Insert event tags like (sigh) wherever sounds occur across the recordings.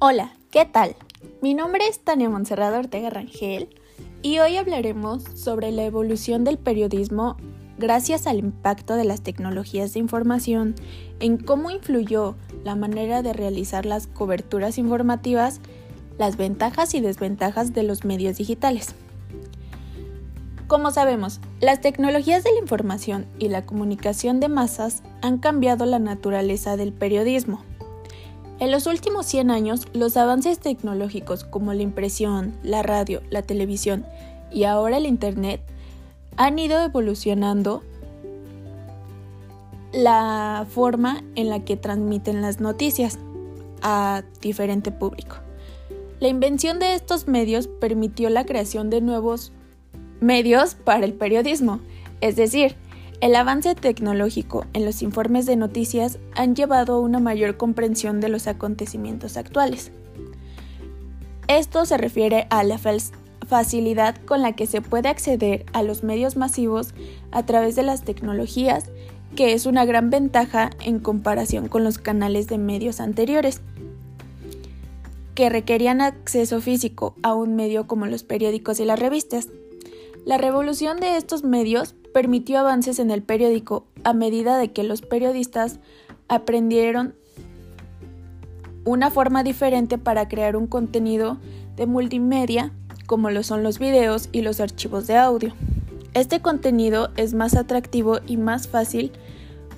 Hola, ¿qué tal? Mi nombre es Tania Monserrado Ortega Rangel y hoy hablaremos sobre la evolución del periodismo gracias al impacto de las tecnologías de información en cómo influyó la manera de realizar las coberturas informativas, las ventajas y desventajas de los medios digitales. Como sabemos, las tecnologías de la información y la comunicación de masas han cambiado la naturaleza del periodismo. En los últimos 100 años, los avances tecnológicos como la impresión, la radio, la televisión y ahora el Internet han ido evolucionando la forma en la que transmiten las noticias a diferente público. La invención de estos medios permitió la creación de nuevos medios para el periodismo, es decir, el avance tecnológico en los informes de noticias han llevado a una mayor comprensión de los acontecimientos actuales. Esto se refiere a la facilidad con la que se puede acceder a los medios masivos a través de las tecnologías, que es una gran ventaja en comparación con los canales de medios anteriores, que requerían acceso físico a un medio como los periódicos y las revistas. La revolución de estos medios permitió avances en el periódico a medida de que los periodistas aprendieron una forma diferente para crear un contenido de multimedia como lo son los videos y los archivos de audio. Este contenido es más atractivo y más fácil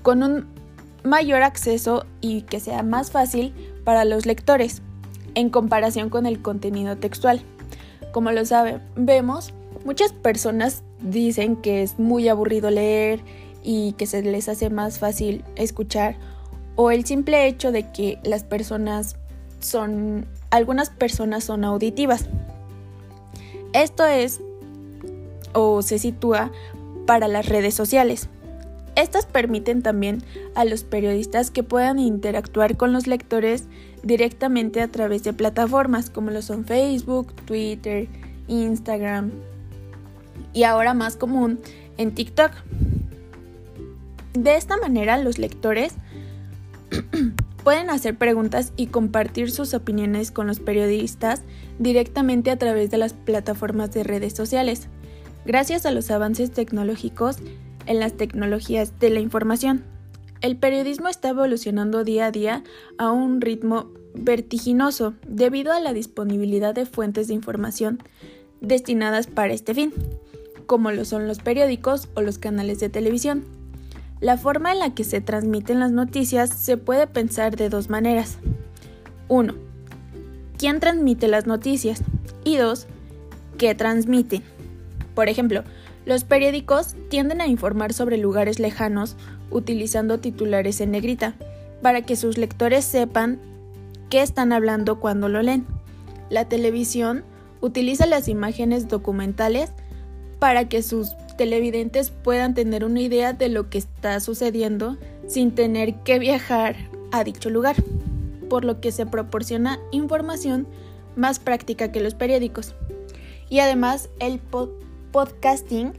con un mayor acceso y que sea más fácil para los lectores en comparación con el contenido textual. Como lo saben, vemos, muchas personas dicen que es muy aburrido leer y que se les hace más fácil escuchar o el simple hecho de que las personas son algunas personas son auditivas. Esto es o se sitúa para las redes sociales. Estas permiten también a los periodistas que puedan interactuar con los lectores directamente a través de plataformas como lo son Facebook, Twitter, Instagram y ahora más común en TikTok. De esta manera los lectores (clears throat) pueden hacer preguntas y compartir sus opiniones con los periodistas directamente a través de las plataformas de redes sociales, gracias a los avances tecnológicos en las tecnologías de la información. El periodismo está evolucionando día a día a un ritmo vertiginoso debido a la disponibilidad de fuentes de información destinadas para este fin, como lo son los periódicos o los canales de televisión. La forma en la que se transmiten las noticias se puede pensar de dos maneras. 1. ¿Quién transmite las noticias? Y 2. ¿Qué transmiten? Por ejemplo, los periódicos tienden a informar sobre lugares lejanos utilizando titulares en negrita, para que sus lectores sepan qué están hablando cuando lo leen. La televisión utiliza las imágenes documentales para que sus televidentes puedan tener una idea de lo que está sucediendo sin tener que viajar a dicho lugar, por lo que se proporciona información más práctica que los periódicos. Y además el podcasting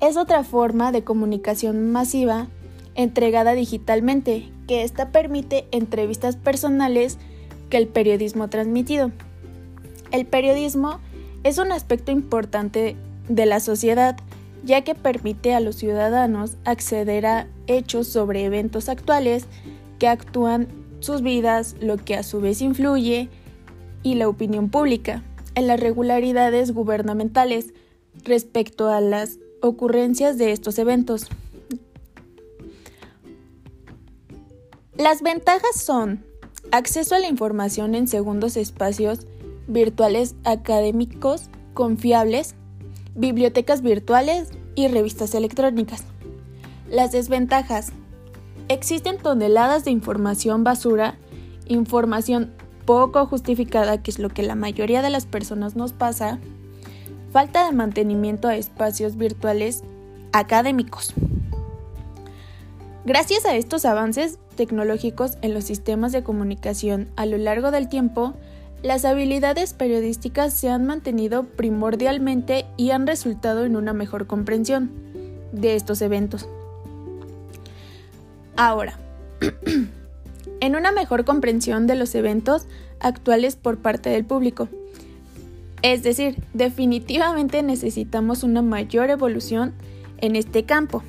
es otra forma de comunicación masiva entregada digitalmente, que esta permite entrevistas personales que el periodismo transmitido. El periodismo es un aspecto importante de la sociedad ya que permite a los ciudadanos acceder a hechos sobre eventos actuales que actúan sus vidas, lo que a su vez influye y la opinión pública en las regularidades gubernamentales respecto a las ocurrencias de estos eventos. Las ventajas son acceso a la información en segundos espacios virtuales académicos confiables, bibliotecas virtuales y revistas electrónicas. Las desventajas. Existen toneladas de información basura, información poco justificada, que es lo que la mayoría de las personas nos pasa, falta de mantenimiento a espacios virtuales académicos. Gracias a estos avances tecnológicos en los sistemas de comunicación a lo largo del tiempo, las habilidades periodísticas se han mantenido primordialmente y han resultado en una mejor comprensión de estos eventos. Ahora, (clears throat) en una mejor comprensión de los eventos actuales por parte del público. Es decir, definitivamente necesitamos una mayor evolución en este campo.